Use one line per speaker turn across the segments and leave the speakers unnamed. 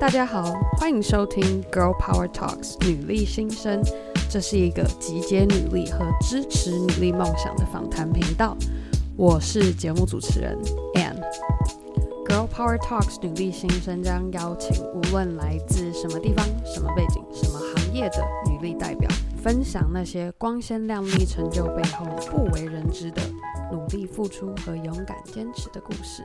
大家好，欢迎收听 Girl Power Talks 女力新生。这是一个集结女力和支持女力梦想的访谈频道。我是节目主持人 Anne。Girl Power Talks 女力新生将邀请无论来自什么地方、什么背景、什么行业的女力代表，分享那些光鲜亮丽成就背后不为人知的努力付出和勇敢坚持的故事。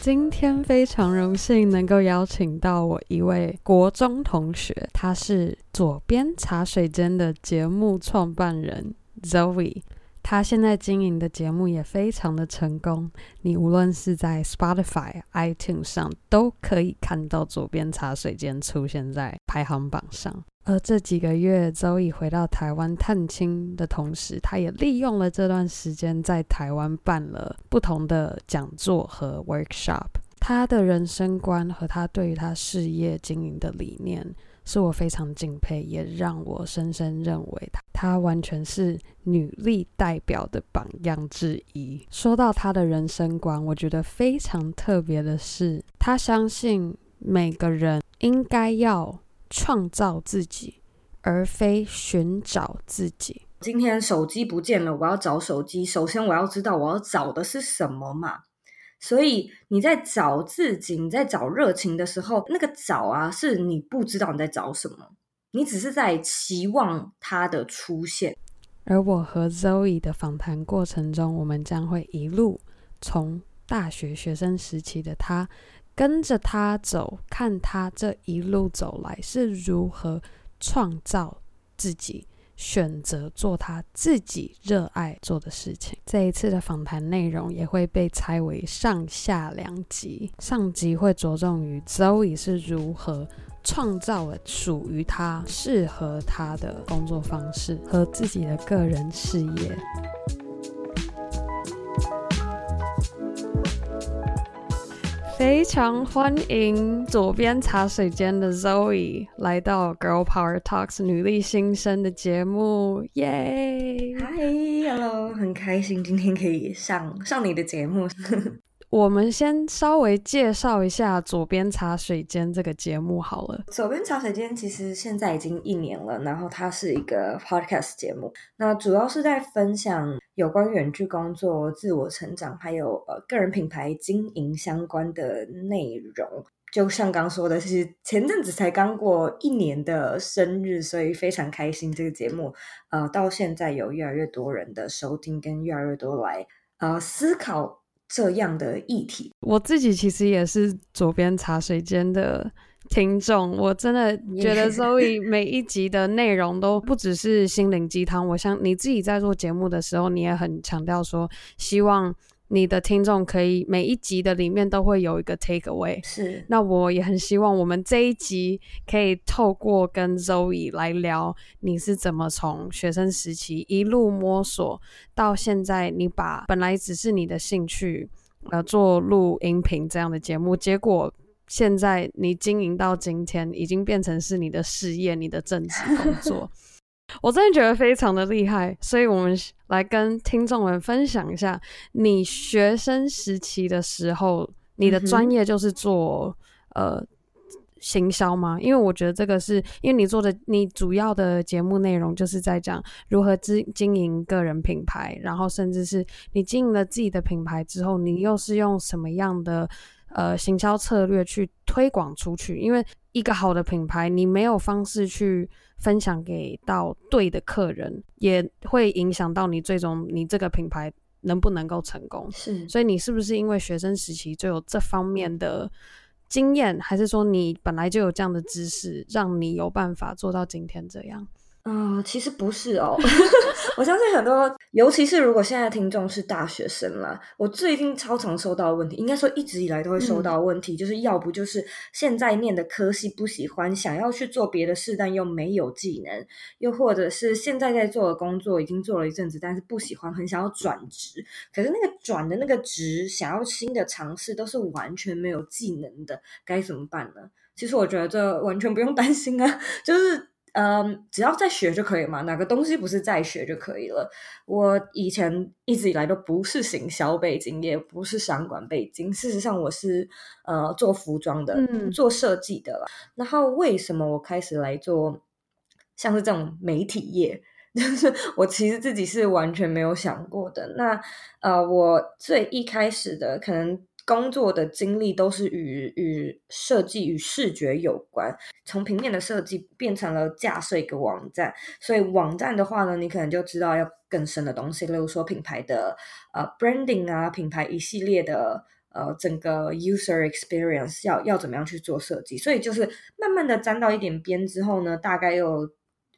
今天非常荣幸能够邀请到我一位国中同学，他是左边茶水间的节目创办人 Zoe。他现在经营的节目也非常的成功，你无论是在 Spotify、iTunes 上都可以看到左边茶水间出现在排行榜上。而这几个月，Zoe 回到台湾探亲的同时，他也利用了这段时间在台湾办了不同的讲座和 workshop。他的人生观和他对于他事业经营的理念，是我非常敬佩，也让我深深认为他，他完全是女力代表的榜样之一。说到他的人生观，我觉得非常特别的是，他相信每个人应该要。创造自己，而非寻找自己。
今天手机不见了，我要找手机。首先，我要知道我要找的是什么嘛。所以你在找自己，你在找热情的时候，那个找啊，是你不知道你在找什么，你只是在期望它的出现。
而我和 Zoe 的访谈过程中，我们将会一路从大学学生时期的他。跟着他走，看他这一路走来是如何创造自己，选择做他自己热爱做的事情。这一次的访谈内容也会被拆为上下两集，上集会着重于 Zoe 是如何创造了属于他、适合他的工作方式和自己的个人事业。非常欢迎左边茶水间的 Zoe 来到 Girl Power Talks 女力新生的节目，耶
！Hi，Hello，很开心今天可以上上你的节目。
我们先稍微介绍一下左边茶水间这个节目好了。
左边茶水间其实现在已经一年了，然后它是一个 podcast 节目，那主要是在分享有关远距工作、自我成长，还有呃个人品牌经营相关的内容。就像刚说的，其实前阵子才刚过一年的生日，所以非常开心这个节目，呃，到现在有越来越多人的收听，跟越来越多来呃思考。这样的议题，
我自己其实也是左边茶水间的听众。我真的觉得 Zoe 每一集的内容都不只是心灵鸡汤。我想你自己在做节目的时候，你也很强调说，希望。你的听众可以每一集的里面都会有一个 take away，
是。
那我也很希望我们这一集可以透过跟 Zoe 来聊，你是怎么从学生时期一路摸索到现在，你把本来只是你的兴趣，呃，做录音频这样的节目，结果现在你经营到今天，已经变成是你的事业，你的正职工 作。我真的觉得非常的厉害，所以我们来跟听众们分享一下，你学生时期的时候，你的专业就是做、嗯、呃行销吗？因为我觉得这个是因为你做的，你主要的节目内容就是在讲如何经经营个人品牌，然后甚至是你经营了自己的品牌之后，你又是用什么样的呃行销策略去推广出去？因为一个好的品牌，你没有方式去。分享给到对的客人，也会影响到你最终你这个品牌能不能够成功。
是，
所以你是不是因为学生时期就有这方面的经验，还是说你本来就有这样的知识，让你有办法做到今天这样？
嗯、呃，其实不是哦。我相信很多，尤其是如果现在听众是大学生啦，我最近超常收到的问题，应该说一直以来都会收到的问题，嗯、就是要不就是现在念的科系不喜欢，想要去做别的事，但又没有技能；又或者是现在在做的工作已经做了一阵子，但是不喜欢，很想要转职，可是那个转的那个职，想要新的尝试，都是完全没有技能的，该怎么办呢？其实我觉得这完全不用担心啊，就是。嗯，只要在学就可以嘛，哪个东西不是在学就可以了。我以前一直以来都不是行销背景，也不是商管背景，事实上我是呃做服装的，嗯、做设计的了。然后为什么我开始来做像是这种媒体业？就是我其实自己是完全没有想过的。那呃，我最一开始的可能。工作的经历都是与与设计与视觉有关，从平面的设计变成了架设一个网站，所以网站的话呢，你可能就知道要更深的东西，例如说品牌的呃 branding 啊，品牌一系列的呃整个 user experience 要要怎么样去做设计，所以就是慢慢的沾到一点边之后呢，大概又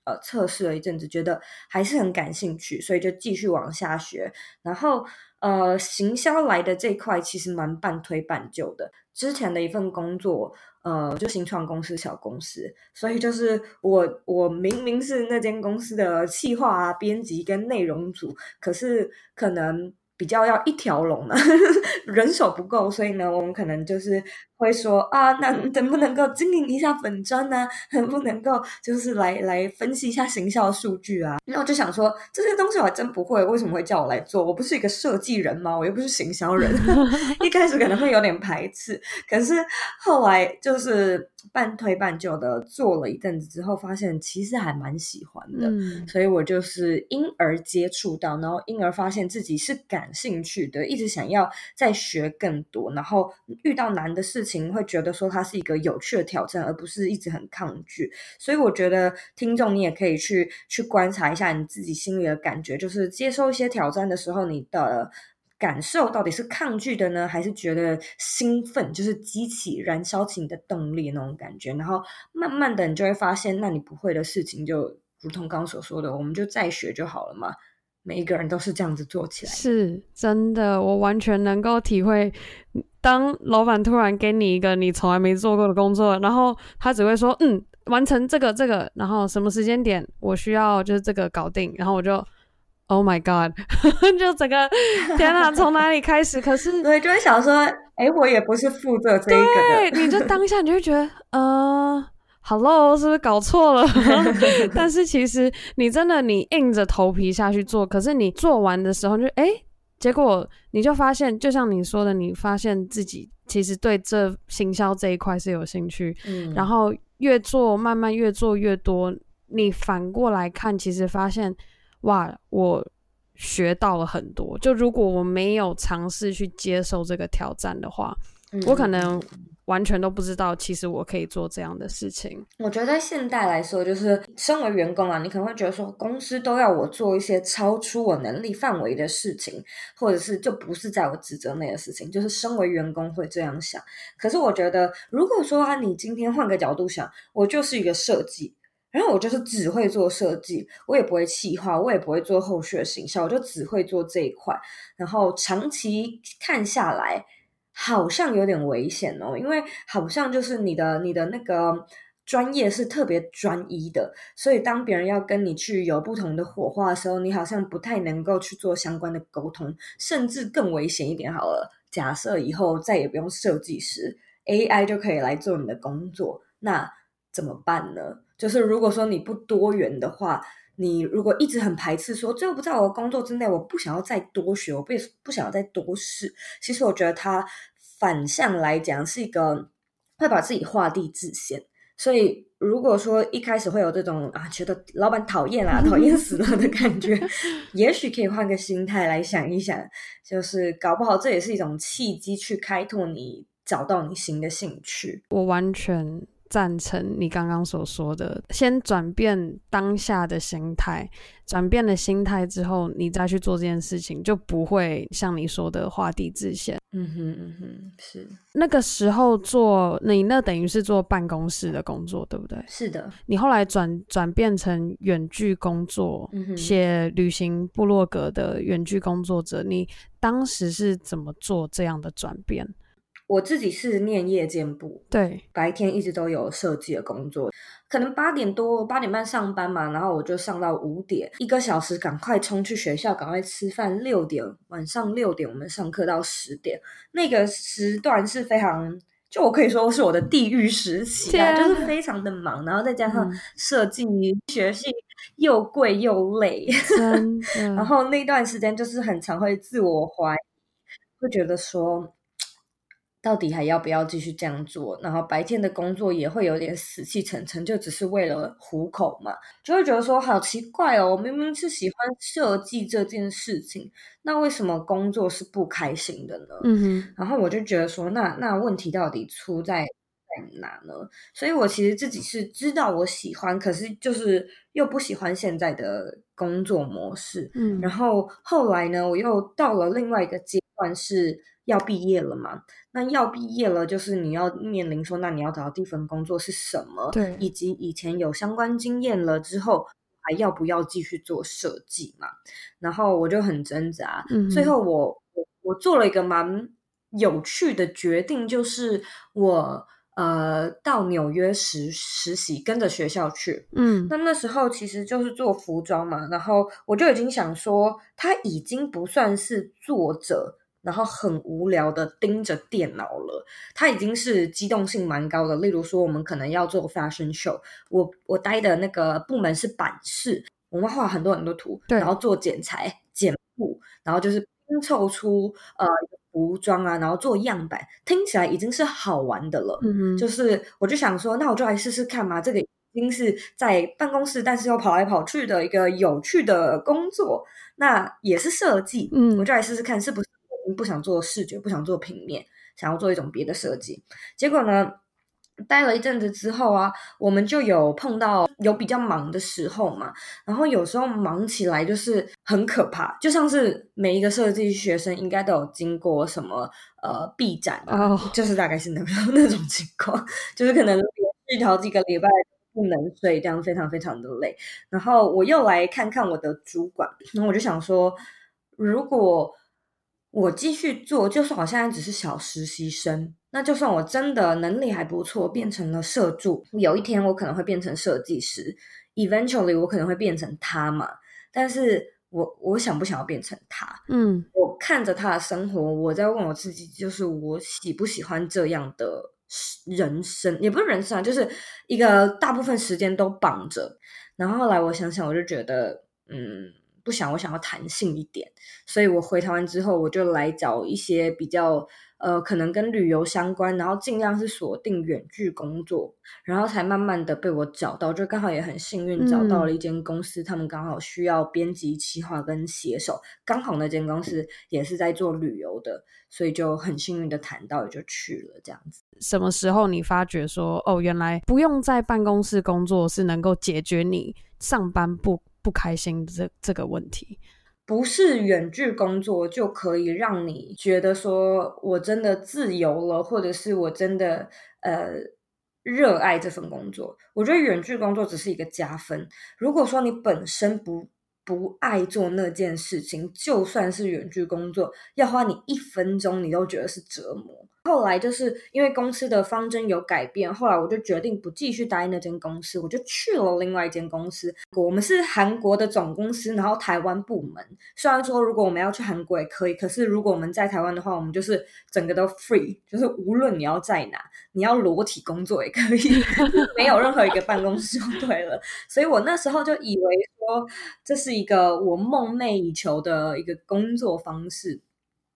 呃测试了一阵子，觉得还是很感兴趣，所以就继续往下学，然后。呃，行销来的这块其实蛮半推半就的。之前的一份工作，呃，就新创公司、小公司，所以就是我我明明是那间公司的企划啊、编辑跟内容组，可是可能比较要一条龙嘛，人手不够，所以呢，我们可能就是。会说啊，那能不能够经营一下粉砖呢？能不能够就是来来分析一下行销数据啊？那我就想说，这些东西我还真不会，为什么会叫我来做？我不是一个设计人吗？我又不是行销人。一开始可能会有点排斥，可是后来就是半推半就的做了一阵子之后，发现其实还蛮喜欢的。嗯，所以我就是因而接触到，然后因而发现自己是感兴趣的，一直想要再学更多，然后遇到难的事情。会觉得说它是一个有趣的挑战，而不是一直很抗拒。所以我觉得听众你也可以去去观察一下你自己心里的感觉，就是接受一些挑战的时候，你的感受到底是抗拒的呢，还是觉得兴奋，就是激起、燃烧起你的动力那种感觉。然后慢慢的，你就会发现，那你不会的事情，就如同刚刚所说的，我们就再学就好了嘛。每一个人都是这样子做起来，
是真的，我完全能够体会。当老板突然给你一个你从来没做过的工作，然后他只会说：“嗯，完成这个这个，然后什么时间点我需要就是这个搞定。”然后我就，Oh my God，就整个天哪，从哪里开始？可是
对，就会想说：“哎，我也不是负责这一个的。”
对，你就当下你就会觉得，呃，Hello，是不是搞错了？但是其实你真的你硬着头皮下去做，可是你做完的时候就哎。诶结果你就发现，就像你说的，你发现自己其实对这行销这一块是有兴趣，嗯，然后越做，慢慢越做越多，你反过来看，其实发现，哇，我学到了很多。就如果我没有尝试去接受这个挑战的话，嗯，我可能。完全都不知道，其实我可以做这样的事情。
我觉得在现代来说，就是身为员工啊，你可能会觉得说，公司都要我做一些超出我能力范围的事情，或者是就不是在我职责内的事情。就是身为员工会这样想。可是我觉得，如果说啊，你今天换个角度想，我就是一个设计，然后我就是只会做设计，我也不会企划，我也不会做后续的行销，我就只会做这一块。然后长期看下来。好像有点危险哦，因为好像就是你的你的那个专业是特别专一的，所以当别人要跟你去有不同的火花的时候，你好像不太能够去做相关的沟通，甚至更危险一点好了。假设以后再也不用设计师，AI 就可以来做你的工作，那怎么办呢？就是如果说你不多元的话。你如果一直很排斥说，这又不在我的工作之内，我不想要再多学，我不不想要再多试。其实我觉得它反向来讲是一个会把自己画地自限。所以如果说一开始会有这种啊，觉得老板讨厌啊，讨厌死了的感觉，也许可以换个心态来想一想，就是搞不好这也是一种契机，去开拓你找到你新的兴趣。
我完全。赞成你刚刚所说的，先转变当下的心态，转变了心态之后，你再去做这件事情，就不会像你说的画地自限。
嗯哼嗯哼，是
那个时候做你那等于是做办公室的工作，对不对？
是的。
你后来转转变成远距工作，写旅行部落格的远距工作者，你当时是怎么做这样的转变？
我自己是念夜间部，
对，
白天一直都有设计的工作，可能八点多八点半上班嘛，然后我就上到五点，一个小时赶快冲去学校，赶快吃饭。六点晚上六点我们上课到十点，那个时段是非常就我可以说是我的地狱时期啊，
啊
就是非常的忙，然后再加上设计、嗯、学习又贵又累，然后那段时间就是很常会自我怀疑，会觉得说。到底还要不要继续这样做？然后白天的工作也会有点死气沉沉，就只是为了糊口嘛，就会觉得说好奇怪哦，我明明是喜欢设计这件事情，那为什么工作是不开心的呢？嗯哼，然后我就觉得说，那那问题到底出在在哪呢？所以我其实自己是知道我喜欢，可是就是又不喜欢现在的工作模式。嗯，然后后来呢，我又到了另外一个阶段是。要毕业了嘛？那要毕业了，就是你要面临说，那你要找到第一份工作是什么？对，以及以前有相关经验了之后，还要不要继续做设计嘛？然后我就很挣扎。嗯，最后我我我做了一个蛮有趣的决定，就是我呃到纽约实实习，跟着学校去。嗯，那那时候其实就是做服装嘛，然后我就已经想说，他已经不算是作者。然后很无聊的盯着电脑了，它已经是机动性蛮高的。例如说，我们可能要做 fashion show，我我待的那个部门是版式，我们画很多很多图，对，然后做剪裁、剪布，然后就是拼凑出呃服装啊，然后做样板，听起来已经是好玩的了。嗯哼，就是我就想说，那我就来试试看嘛，这个已经是在办公室，但是又跑来跑去的一个有趣的工作，那也是设计，嗯，我就来试试看是不是。不想做视觉，不想做平面，想要做一种别的设计。结果呢，待了一阵子之后啊，我们就有碰到有比较忙的时候嘛。然后有时候忙起来就是很可怕，就像是每一个设计学生应该都有经过什么呃闭展啊，oh. 就是大概是那 那种情况，就是可能连续好几个礼拜不能睡，这样非常非常的累。然后我又来看看我的主管，然后我就想说，如果我继续做，就算我现在只是小实习生，那就算我真的能力还不错，变成了社助，有一天我可能会变成设计师，eventually 我可能会变成他嘛。但是我我想不想要变成他？嗯，我看着他的生活，我在问我自己，就是我喜不喜欢这样的人生？也不是人生啊，就是一个大部分时间都绑着。然后后来我想想，我就觉得，嗯。不想，我想要弹性一点，所以我回台湾之后，我就来找一些比较呃，可能跟旅游相关，然后尽量是锁定远距工作，然后才慢慢的被我找到，就刚好也很幸运找到了一间公司，嗯、他们刚好需要编辑、企划跟写手，刚好那间公司也是在做旅游的，所以就很幸运的谈到，也就去了这样子。
什么时候你发觉说，哦，原来不用在办公室工作是能够解决你上班不不开心这这个问题，
不是远距工作就可以让你觉得说我真的自由了，或者是我真的呃热爱这份工作。我觉得远距工作只是一个加分。如果说你本身不不爱做那件事情，就算是远距工作，要花你一分钟，你都觉得是折磨。后来就是因为公司的方针有改变，后来我就决定不继续待那间公司，我就去了另外一间公司。我们是韩国的总公司，然后台湾部门。虽然说如果我们要去韩国也可以，可是如果我们在台湾的话，我们就是整个都 free，就是无论你要在哪，你要裸体工作也可以，没有任何一个办公室就对了。所以我那时候就以为说这是一个我梦寐以求的一个工作方式。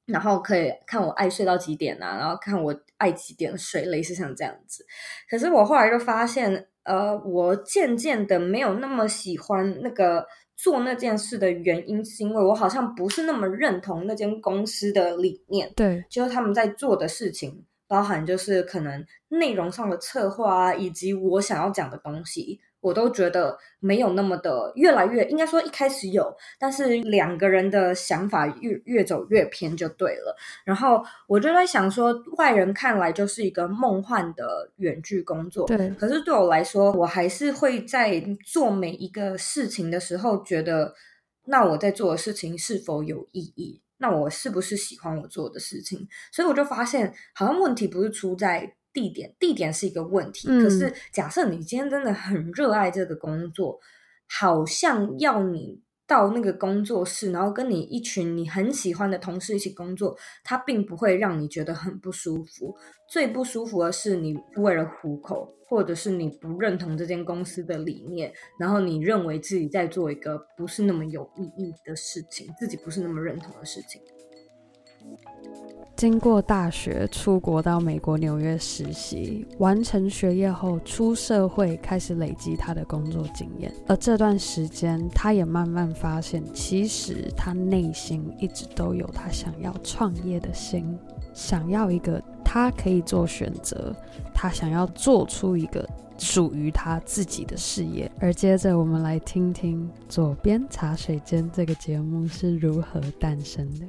然后可以看我爱睡到几点啊，然后看我爱几点睡，类似像这样子。可是我后来就发现，呃，我渐渐的没有那么喜欢那个做那件事的原因，是因为我好像不是那么认同那间公司的理念。对，就是他们在做的事情，包含就是可能内容上的策划啊，以及我想要讲的东西。我都觉得没有那么的，越来越应该说一开始有，但是两个人的想法越越走越偏就对了。然后我就在想说，外人看来就是一个梦幻的远距工作，对。可是对我来说，我还是会在做每一个事情的时候，觉得那我在做的事情是否有意义？那我是不是喜欢我做的事情？所以我就发现，好像问题不是出在。地点，地点是一个问题。嗯、可是，假设你今天真的很热爱这个工作，好像要你到那个工作室，然后跟你一群你很喜欢的同事一起工作，它并不会让你觉得很不舒服。最不舒服的是你为了糊口，或者是你不认同这间公司的理念，然后你认为自己在做一个不是那么有意义的事情，自己不是那么认同的事情。
经过大学出国到美国纽约实习，完成学业后出社会，开始累积他的工作经验。而这段时间，他也慢慢发现，其实他内心一直都有他想要创业的心，想要一个他可以做选择，他想要做出一个属于他自己的事业。而接着，我们来听听《左边茶水间》这个节目是如何诞生的。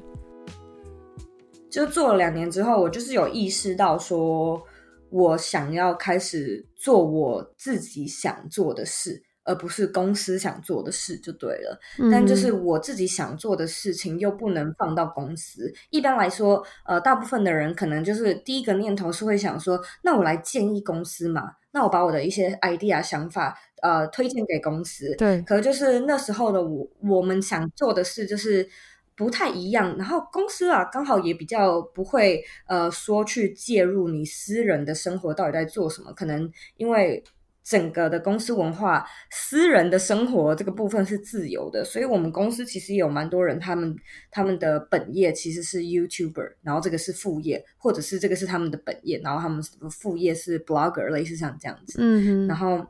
就做了两年之后，我就是有意识到说，我想要开始做我自己想做的事，而不是公司想做的事，就对了。嗯。但就是我自己想做的事情，又不能放到公司。一般来说，呃，大部分的人可能就是第一个念头是会想说，那我来建议公司嘛，那我把我的一些 idea 想法，呃，推荐给公司。
对。
可就是那时候的我，我们想做的事就是。不太一样，然后公司啊，刚好也比较不会呃说去介入你私人的生活到底在做什么，可能因为整个的公司文化，私人的生活这个部分是自由的，所以我们公司其实也有蛮多人，他们他们的本业其实是 YouTuber，然后这个是副业，或者是这个是他们的本业，然后他们副业是 Blogger，类似像这样子，嗯哼，然后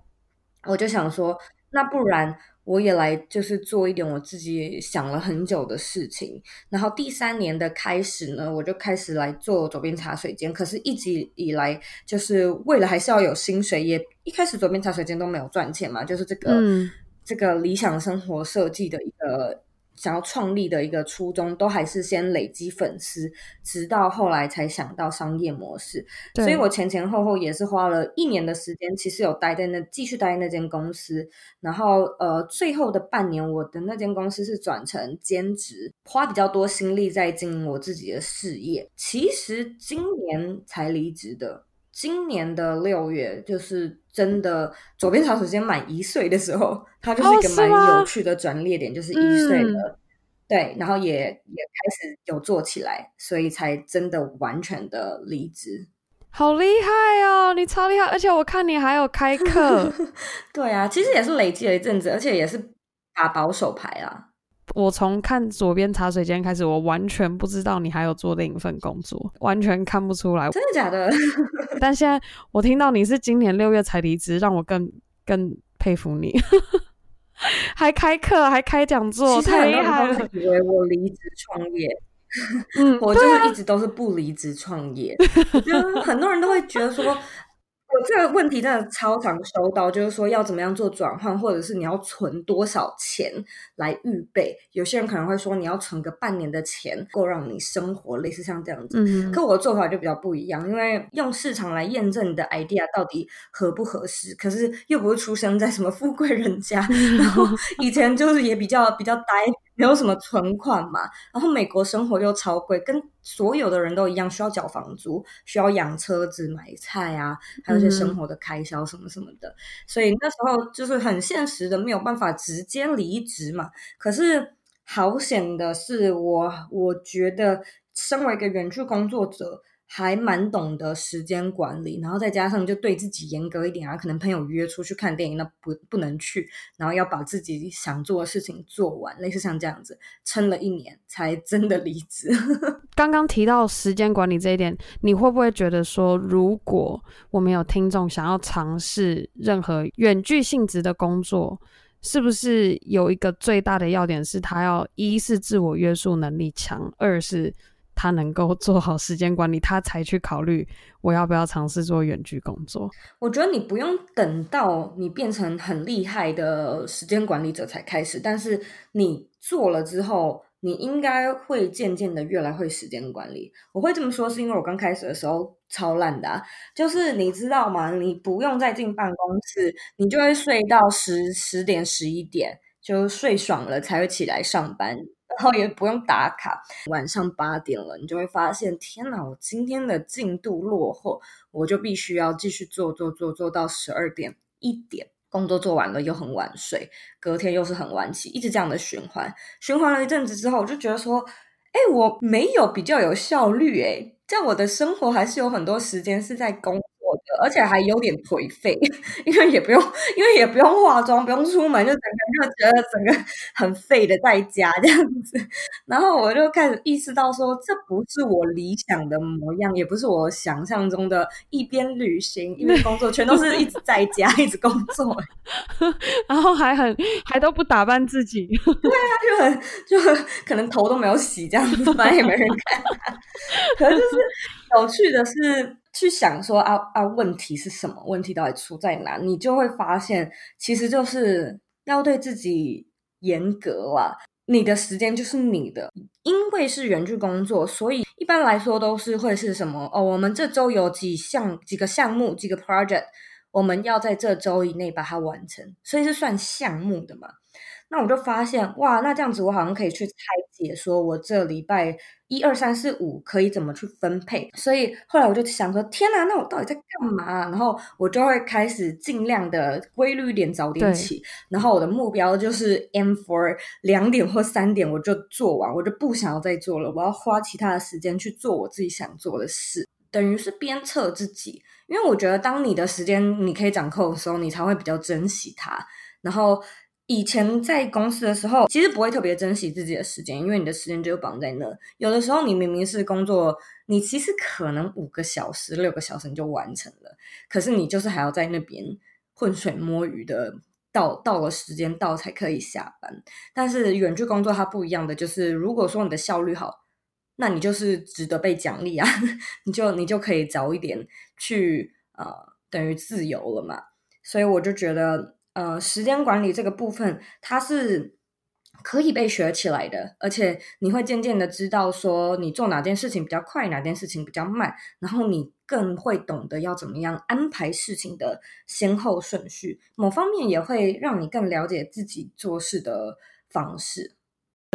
我就想说，那不然。我也来，就是做一点我自己想了很久的事情。然后第三年的开始呢，我就开始来做左边茶水间。可是一直以来，就是为了还是要有薪水，也一开始左边茶水间都没有赚钱嘛，就是这个、嗯、这个理想生活设计的一个。想要创立的一个初衷，都还是先累积粉丝，直到后来才想到商业模式。所以我前前后后也是花了一年的时间，其实有待在那，继续待在那间公司。然后呃，最后的半年，我的那间公司是转成兼职，花比较多心力在经营我自己的事业。其实今年才离职的。今年的六月，就是真的左边长时间满一岁的时候，它就是一个蛮有趣的转捩点，就是一岁了，嗯，对，然后也也开始有做起来，所以才真的完全的离职。
好厉害哦，你超厉害，而且我看你还有开课，
对啊，其实也是累积了一阵子，而且也是打保守牌啊。
我从看左边茶水间开始，我完全不知道你还有做另一份工作，完全看不出来。
真的假的？
但现在我听到你是今年六月才离职，让我更更佩服你，还开课，还开讲座，太厉害了！
以为我离职创业，嗯，我就是一直都是不离职创业。就很多人都会觉得说。我这个问题真的超常收到，就是说要怎么样做转换，或者是你要存多少钱来预备？有些人可能会说你要存个半年的钱，够让你生活，类似像这样子。嗯，可我的做法就比较不一样，因为用市场来验证你的 idea 到底合不合适。可是又不是出生在什么富贵人家，然后以前就是也比较比较呆。没有什么存款嘛，然后美国生活又超贵，跟所有的人都一样，需要缴房租，需要养车子、买菜啊，还有一些生活的开销什么什么的。嗯、所以那时候就是很现实的，没有办法直接离职嘛。可是好险的是我，我我觉得身为一个远距工作者。还蛮懂得时间管理，然后再加上就对自己严格一点啊，可能朋友约出去看电影，那不不能去，然后要把自己想做的事情做完，类似像这样子，撑了一年才真的离职。
刚刚提到时间管理这一点，你会不会觉得说，如果我们有听众想要尝试任何远距性质的工作，是不是有一个最大的要点是，他要一是自我约束能力强，二是。他能够做好时间管理，他才去考虑我要不要尝试做远距工作。
我觉得你不用等到你变成很厉害的时间管理者才开始，但是你做了之后，你应该会渐渐的越来会时间管理。我会这么说，是因为我刚开始的时候超烂的，就是你知道吗？你不用再进办公室，你就会睡到十十点十一点，就睡爽了才会起来上班。然后也不用打卡，晚上八点了，你就会发现，天哪，我今天的进度落后，我就必须要继续做做做做到十二点一点，工作做完了又很晚睡，隔天又是很晚起，一直这样的循环。循环了一阵子之后，我就觉得说，哎，我没有比较有效率，哎，这样我的生活还是有很多时间是在工。而且还有点颓废，因为也不用，因为也不用化妆，不用出门，就整个就觉得整个很废的在家这样子。然后我就开始意识到说，这不是我理想的模样，也不是我想象中的一边旅行一边工作，全都是一直在家一直工作，
然后还很还都不打扮自己。
对啊，就很就很可能头都没有洗这样子，反正也没人看。可是就是有趣的是。去想说啊啊，问题是什么？问题到底出在哪？你就会发现，其实就是要对自己严格啊。你的时间就是你的，因为是远距工作，所以一般来说都是会是什么？哦，我们这周有几项、几个项目、几个 project，我们要在这周以内把它完成，所以是算项目的嘛。那我就发现，哇，那这样子我好像可以去拆解，说我这礼拜一二三四五可以怎么去分配。所以后来我就想说，天哪，那我到底在干嘛？然后我就会开始尽量的规律一点，早点起。然后我的目标就是 aim for 两点或三点我就做完，我就不想要再做了。我要花其他的时间去做我自己想做的事，等于是鞭策自己。因为我觉得，当你的时间你可以掌控的时候，你才会比较珍惜它。然后。以前在公司的时候，其实不会特别珍惜自己的时间，因为你的时间就绑在那。有的时候，你明明是工作，你其实可能五个小时、六个小时你就完成了，可是你就是还要在那边浑水摸鱼的，到到了时间到才可以下班。但是远距工作它不一样的就是，如果说你的效率好，那你就是值得被奖励啊，你就你就可以早一点去呃，等于自由了嘛。所以我就觉得。呃，时间管理这个部分，它是可以被学起来的，而且你会渐渐的知道说，你做哪件事情比较快，哪件事情比较慢，然后你更会懂得要怎么样安排事情的先后顺序。某方面也会让你更了解自己做事的方式。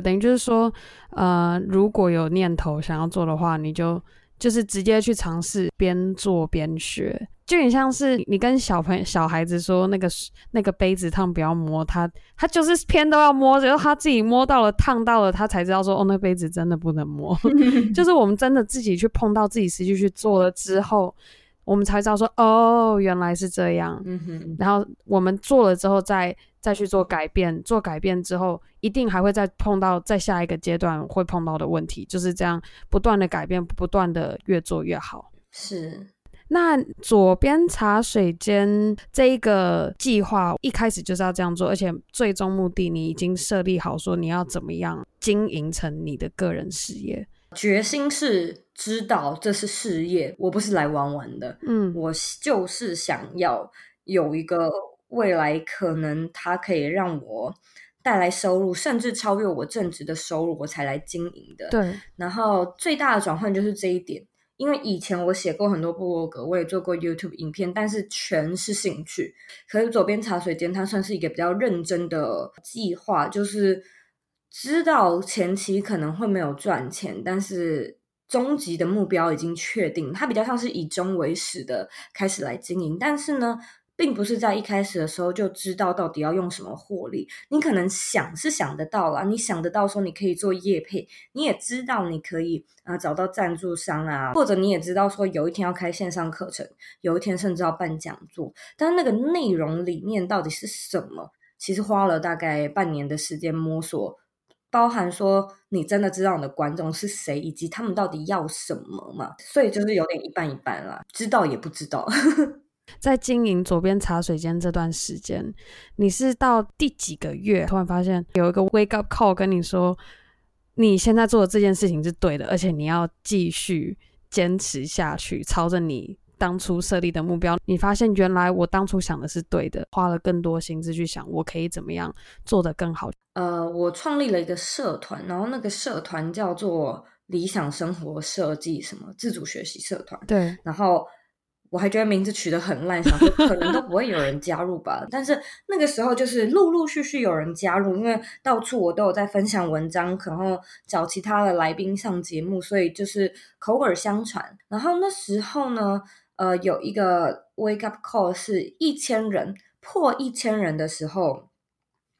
等于就是说，呃，如果有念头想要做的话，你就就是直接去尝试，边做边学。就很像是你跟小朋友、小孩子说那个那个杯子烫不要摸它，他就是偏都要摸，然后他自己摸到了烫到了，他才知道说哦，那杯子真的不能摸。就是我们真的自己去碰到自己实际去做了之后，我们才知道说哦，原来是这样。嗯哼。然后我们做了之后再再去做改变，做改变之后一定还会再碰到在下一个阶段会碰到的问题，就是这样不断的改变，不断的越做越好。
是。
那左边茶水间这一个计划一开始就是要这样做，而且最终目的你已经设立好，说你要怎么样经营成你的个人事业。
决心是知道这是事业，我不是来玩玩的。嗯，我就是想要有一个未来，可能它可以让我带来收入，甚至超越我正职的收入，我才来经营的。
对，
然后最大的转换就是这一点。因为以前我写过很多部落格，我也做过 YouTube 影片，但是全是兴趣。可是左边茶水间，它算是一个比较认真的计划，就是知道前期可能会没有赚钱，但是终极的目标已经确定。它比较像是以终为始的开始来经营，但是呢，并不是在一开始的时候就知道到底要用什么获利。你可能想是想得到啦，你想得到说你可以做业配，你也知道你可以啊找到赞助商啊，或者你也知道说有一天要开线上课程，有一天甚至要办讲座。但那个内容里面到底是什么？其实花了大概半年的时间摸索，包含说你真的知道你的观众是谁，以及他们到底要什么嘛？所以就是有点一半一半啦，知道也不知道。
在经营左边茶水间这段时间，你是到第几个月突然发现有一个 wake up call 跟你说，你现在做的这件事情是对的，而且你要继续坚持下去，朝着你当初设立的目标。你发现原来我当初想的是对的，花了更多心思去想我可以怎么样做得更好。
呃，我创立了一个社团，然后那个社团叫做理想生活设计什么自主学习社团。
对，
然后。我还觉得名字取得很烂，想说可能都不会有人加入吧。但是那个时候就是陆陆续续有人加入，因为到处我都有在分享文章，然后找其他的来宾上节目，所以就是口耳相传。然后那时候呢，呃，有一个 wake up call 是一千人破一千人的时候。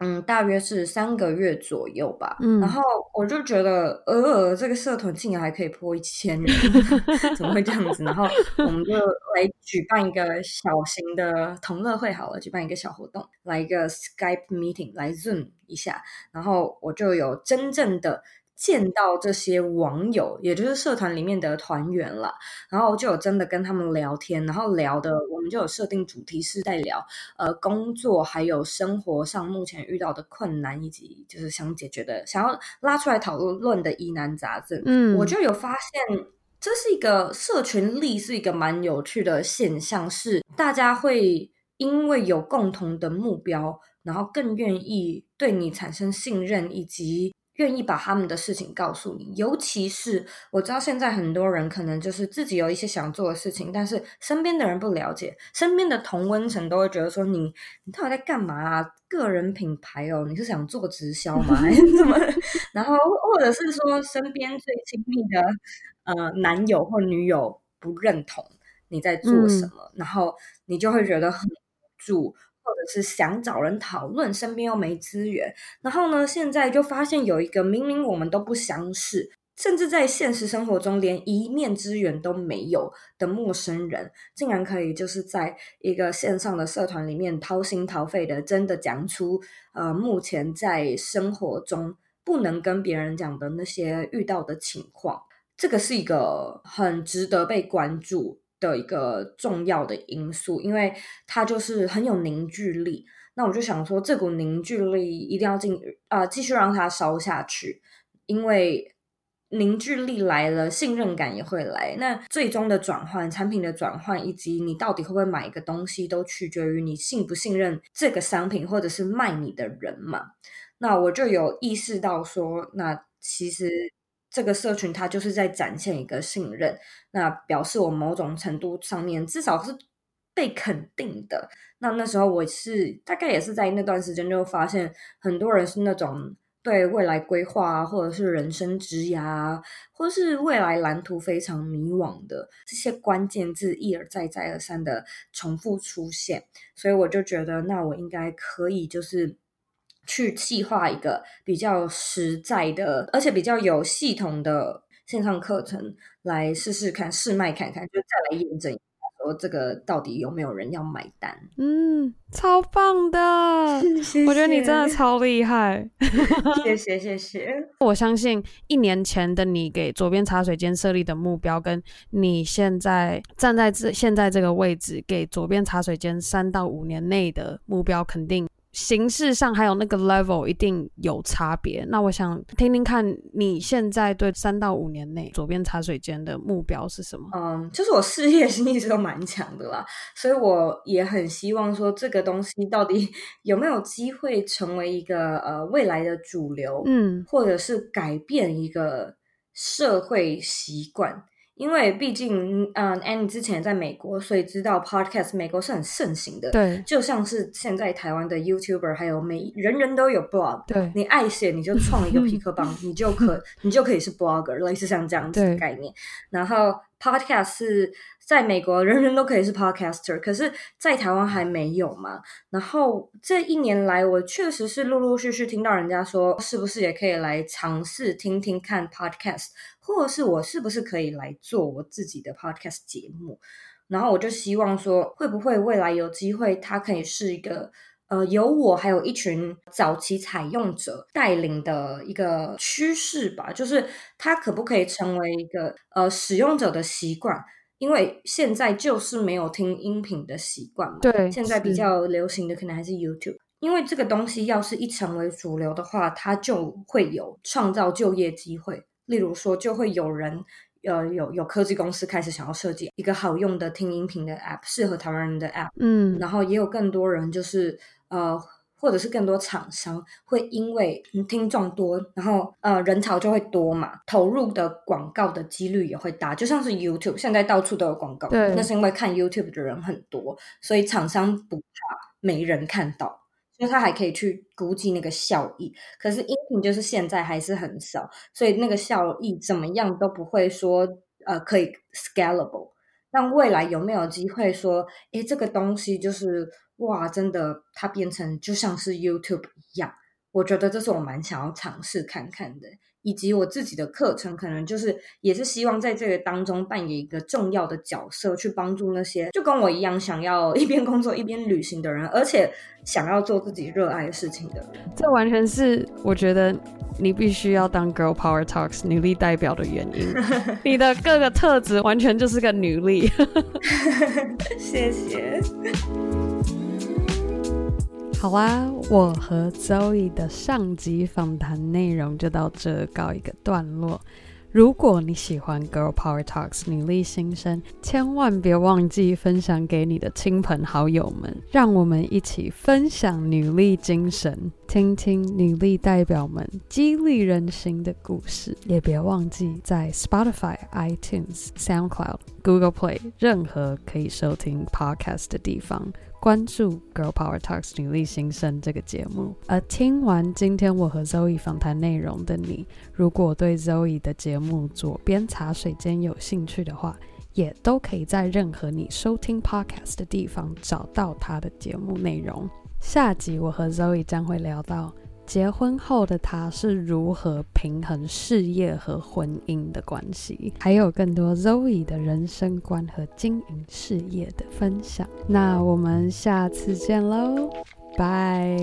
嗯，大约是三个月左右吧。
嗯，
然后我就觉得，呃，这个社团竟然还可以破一千人，怎么会这样子？然后我们就来举办一个小型的同乐会好了，举办一个小活动，来一个 Skype meeting，来 Zoom 一下，然后我就有真正的。见到这些网友，也就是社团里面的团员了，然后就有真的跟他们聊天，然后聊的我们就有设定主题是在聊呃工作还有生活上目前遇到的困难，以及就是想解决的、想要拉出来讨论论的疑难杂症。嗯，我就有发现这是一个社群力，是一个蛮有趣的现象，是大家会因为有共同的目标，然后更愿意对你产生信任，以及。愿意把他们的事情告诉你，尤其是我知道现在很多人可能就是自己有一些想做的事情，但是身边的人不了解，身边的同温层都会觉得说你你到底在干嘛啊？个人品牌哦，你是想做直销吗？还是怎么？然后或者是说身边最亲密的呃男友或女友不认同你在做什么，嗯、然后你就会觉得很无助。或者是想找人讨论，身边又没资源，然后呢，现在就发现有一个明明我们都不相识，甚至在现实生活中连一面之缘都没有的陌生人，竟然可以就是在一个线上的社团里面掏心掏肺的，真的讲出呃目前在生活中不能跟别人讲的那些遇到的情况，这个是一个很值得被关注的一个重要的因素，因为它就是很有凝聚力。那我就想说，这股凝聚力一定要进啊、继续让它烧下去。因为凝聚力来了，信任感也会来。那最终的转换，产品的转换，以及你到底会不会买一个东西，都取决于你信不信任这个商品，或者是卖你的人嘛。那我就有意识到说，那其实。这个社群它就是在展现一个信任，那表示我某种程度上面至少是被肯定的。那那时候我是大概也是在那段时间就发现，很多人是那种对未来规划啊，或者是人生职涯啊，或是未来蓝图非常迷惘的这些关键字一而再再而三的重复出现，所以我就觉得，那我应该可以就是。去计划一个比较实在的，而且比较有系统的线上课程，来试试看，试卖看看，就再来验证一下，说这个到底有没有人要买单。
嗯，超棒的，谢谢，我觉得你真的超厉害。
谢谢谢谢。
我相信一年前的你给左边茶水间设立的目标，跟你现在站在这现在这个位置给左边茶水间三到五年内的目标，肯定。形式上还有那个 level 一定有差别。那我想听听看你现在对三到五年内左边茶水间的目标是什么？
嗯，就是我事业心一直都蛮强的啦，所以我也很希望说这个东西到底有没有机会成为一个呃未来的主流，嗯，或者是改变一个社会习惯。因为毕竟，嗯，Annie 之前在美国，所以知道 Podcast 美国是很盛行的。
对，
就像是现在台湾的 YouTuber，还有每人人都有 blog。
对，
你爱写你就创一个皮克邦，你就可你就可以是 blogger，类似像这样子的概念。然后 Podcast 是在美国人人都可以是 podcaster，可是在台湾还没有嘛。然后这一年来，我确实是陆陆续续听到人家说，是不是也可以来尝试听听看 Podcast。或是我是不是可以来做我自己的 podcast 节目？然后我就希望说，会不会未来有机会，它可以是一个呃，由我还有一群早期采用者带领的一个趋势吧。就是它可不可以成为一个呃使用者的习惯？因为现在就是没有听音频的习惯嘛。
对，
现在比较流行的可能还是 YouTube。因为这个东西要是一成为主流的话，它就会有创造就业机会。例如说，就会有人，呃，有有科技公司开始想要设计一个好用的听音频的 App，适合台湾人的 App，
嗯，
然后也有更多人，就是呃，或者是更多厂商会因为听众多，然后呃人潮就会多嘛，投入的广告的几率也会大，就像是 YouTube，现在到处都有广告，
对，
那是因为看 YouTube 的人很多，所以厂商不怕没人看到。所以他还可以去估计那个效益，可是音频就是现在还是很少，所以那个效益怎么样都不会说呃可以 scalable，但未来有没有机会说，诶，这个东西就是哇，真的它变成就像是 YouTube 一样？我觉得这是我蛮想要尝试看看的。以及我自己的课程，可能就是也是希望在这个当中扮演一个重要的角色，去帮助那些就跟我一样想要 一边工作一边旅行的人，而且想要做自己热爱的事情的人。
这完全是我觉得你必须要当 Girl Power Talks 女力代表的原因。你的各个特质完全就是个女力。
谢谢。
好啊，我和 Zoe 的上集访谈内容就到这告一个段落。如果你喜欢 Girl Power Talks 女力新生，千万别忘记分享给你的亲朋好友们，让我们一起分享女力精神，听听女力代表们激励人心的故事。也别忘记在 Spotify、iTunes、SoundCloud、Google Play 任何可以收听 Podcast 的地方。关注 Girl Power Talks 女力新生这个节目，而听完今天我和 Zoe 访谈内容的你，如果对 Zoe 的节目《左边茶水间》有兴趣的话，也都可以在任何你收听 Podcast 的地方找到她的节目内容。下集我和 Zoe 将会聊到。结婚后的他是如何平衡事业和婚姻的关系，还有更多 Zoe 的人生观和经营事业的分享。那我们下次见喽，拜。